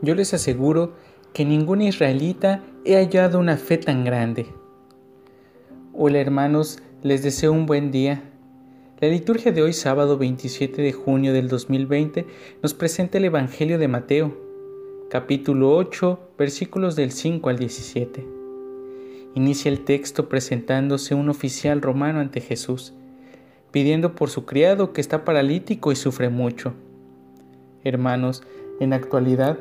yo les aseguro que ningún israelita he hallado una fe tan grande. Hola hermanos, les deseo un buen día. La liturgia de hoy, sábado 27 de junio del 2020, nos presenta el Evangelio de Mateo, capítulo 8, versículos del 5 al 17. Inicia el texto presentándose un oficial romano ante Jesús, pidiendo por su criado que está paralítico y sufre mucho. Hermanos, en actualidad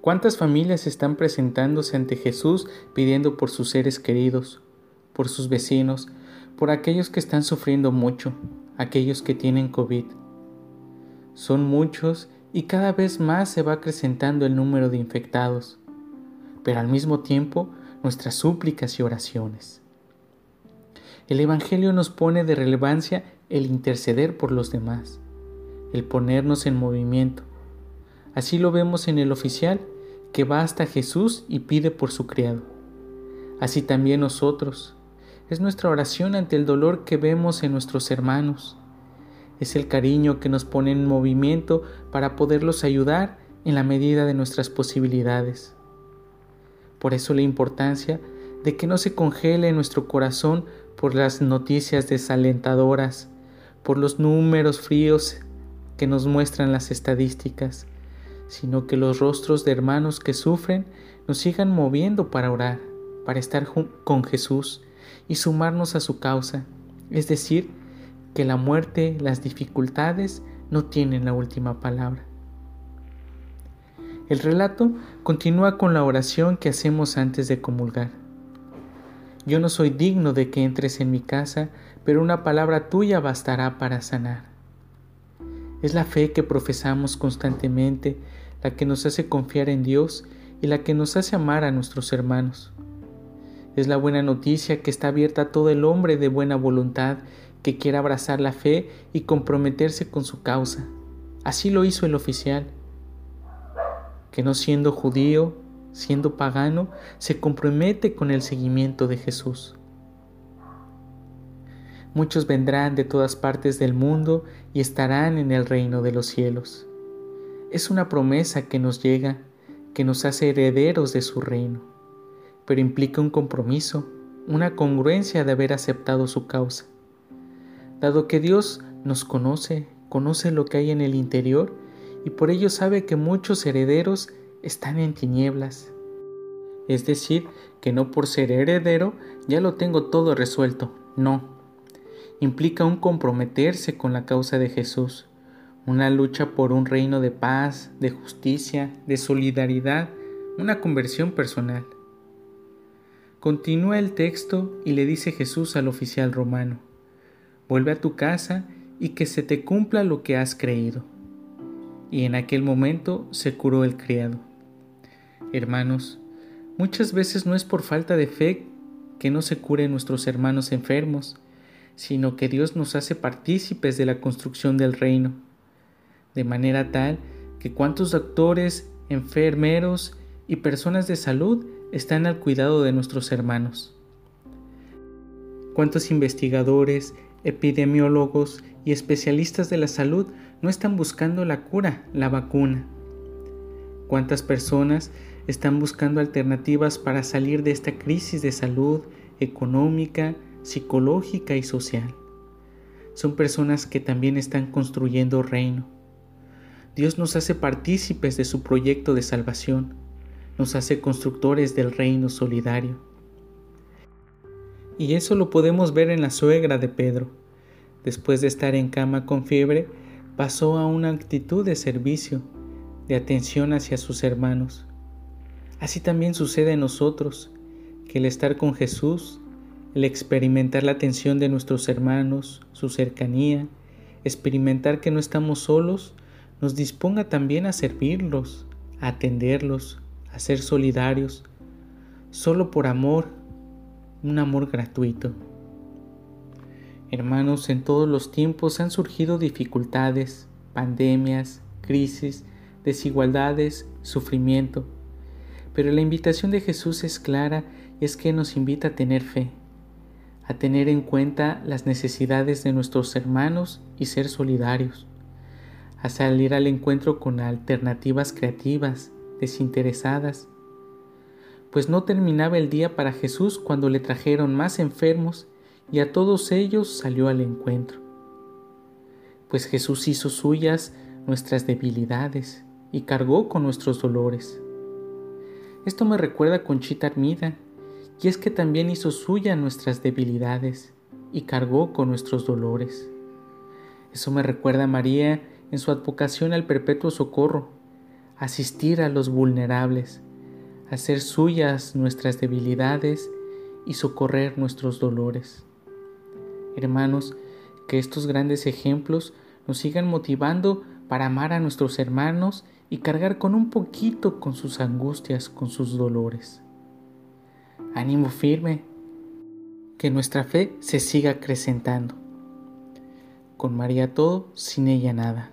¿Cuántas familias están presentándose ante Jesús pidiendo por sus seres queridos, por sus vecinos, por aquellos que están sufriendo mucho, aquellos que tienen COVID? Son muchos y cada vez más se va acrecentando el número de infectados, pero al mismo tiempo nuestras súplicas y oraciones. El Evangelio nos pone de relevancia el interceder por los demás, el ponernos en movimiento, Así lo vemos en el oficial que va hasta Jesús y pide por su criado. Así también nosotros. Es nuestra oración ante el dolor que vemos en nuestros hermanos. Es el cariño que nos pone en movimiento para poderlos ayudar en la medida de nuestras posibilidades. Por eso la importancia de que no se congele nuestro corazón por las noticias desalentadoras, por los números fríos que nos muestran las estadísticas, sino que los rostros de hermanos que sufren nos sigan moviendo para orar, para estar con Jesús y sumarnos a su causa, es decir, que la muerte, las dificultades no tienen la última palabra. El relato continúa con la oración que hacemos antes de comulgar. Yo no soy digno de que entres en mi casa, pero una palabra tuya bastará para sanar. Es la fe que profesamos constantemente la que nos hace confiar en Dios y la que nos hace amar a nuestros hermanos. Es la buena noticia que está abierta a todo el hombre de buena voluntad que quiera abrazar la fe y comprometerse con su causa. Así lo hizo el oficial, que no siendo judío, siendo pagano, se compromete con el seguimiento de Jesús. Muchos vendrán de todas partes del mundo y estarán en el reino de los cielos. Es una promesa que nos llega, que nos hace herederos de su reino, pero implica un compromiso, una congruencia de haber aceptado su causa. Dado que Dios nos conoce, conoce lo que hay en el interior y por ello sabe que muchos herederos están en tinieblas. Es decir, que no por ser heredero ya lo tengo todo resuelto, no. Implica un comprometerse con la causa de Jesús, una lucha por un reino de paz, de justicia, de solidaridad, una conversión personal. Continúa el texto y le dice Jesús al oficial romano, vuelve a tu casa y que se te cumpla lo que has creído. Y en aquel momento se curó el criado. Hermanos, muchas veces no es por falta de fe que no se curen nuestros hermanos enfermos, sino que Dios nos hace partícipes de la construcción del reino de manera tal que cuántos doctores, enfermeros y personas de salud están al cuidado de nuestros hermanos. Cuántos investigadores, epidemiólogos y especialistas de la salud no están buscando la cura, la vacuna. Cuántas personas están buscando alternativas para salir de esta crisis de salud económica, psicológica y social. Son personas que también están construyendo reino Dios nos hace partícipes de su proyecto de salvación, nos hace constructores del reino solidario. Y eso lo podemos ver en la suegra de Pedro. Después de estar en cama con fiebre, pasó a una actitud de servicio, de atención hacia sus hermanos. Así también sucede en nosotros, que el estar con Jesús, el experimentar la atención de nuestros hermanos, su cercanía, experimentar que no estamos solos, nos disponga también a servirlos, a atenderlos, a ser solidarios, solo por amor, un amor gratuito. Hermanos, en todos los tiempos han surgido dificultades, pandemias, crisis, desigualdades, sufrimiento. Pero la invitación de Jesús es clara y es que nos invita a tener fe, a tener en cuenta las necesidades de nuestros hermanos y ser solidarios a salir al encuentro con alternativas creativas, desinteresadas, pues no terminaba el día para Jesús cuando le trajeron más enfermos y a todos ellos salió al encuentro. Pues Jesús hizo suyas nuestras debilidades y cargó con nuestros dolores. Esto me recuerda a Conchita Armida, y es que también hizo suya nuestras debilidades y cargó con nuestros dolores. Eso me recuerda a María en su advocación al perpetuo socorro, asistir a los vulnerables, hacer suyas nuestras debilidades y socorrer nuestros dolores. Hermanos, que estos grandes ejemplos nos sigan motivando para amar a nuestros hermanos y cargar con un poquito con sus angustias, con sus dolores. Ánimo firme, que nuestra fe se siga acrecentando. Con María todo, sin ella nada.